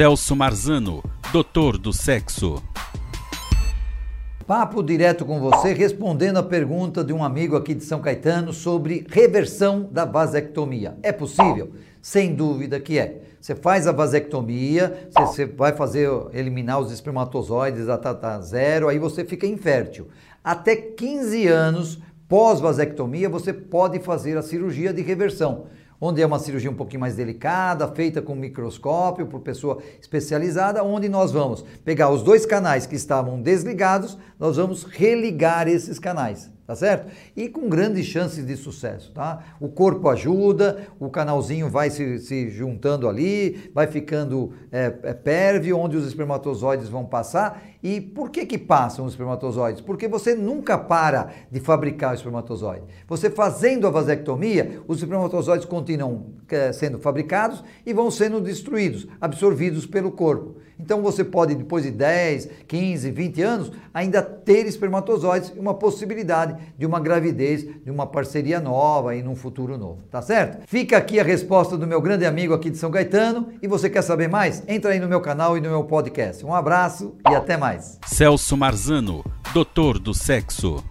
Celso Marzano, doutor do sexo. Papo direto com você, respondendo a pergunta de um amigo aqui de São Caetano sobre reversão da vasectomia. É possível? Sem dúvida que é. Você faz a vasectomia, você vai fazer eliminar os espermatozoides a zero, aí você fica infértil. Até 15 anos pós-vasectomia, você pode fazer a cirurgia de reversão onde é uma cirurgia um pouquinho mais delicada, feita com microscópio por pessoa especializada, onde nós vamos pegar os dois canais que estavam desligados, nós vamos religar esses canais tá certo? E com grandes chances de sucesso, tá? O corpo ajuda, o canalzinho vai se, se juntando ali, vai ficando é, é, pérvio, onde os espermatozoides vão passar. E por que que passam os espermatozoides? Porque você nunca para de fabricar o espermatozoide. Você fazendo a vasectomia, os espermatozoides continuam é, sendo fabricados e vão sendo destruídos, absorvidos pelo corpo. Então você pode, depois de 10, 15, 20 anos, ainda ter espermatozoides uma possibilidade de uma gravidez, de uma parceria nova e num futuro novo, tá certo? Fica aqui a resposta do meu grande amigo aqui de São Caetano e você quer saber mais? Entra aí no meu canal e no meu podcast. Um abraço e até mais. Celso Marzano, doutor do sexo.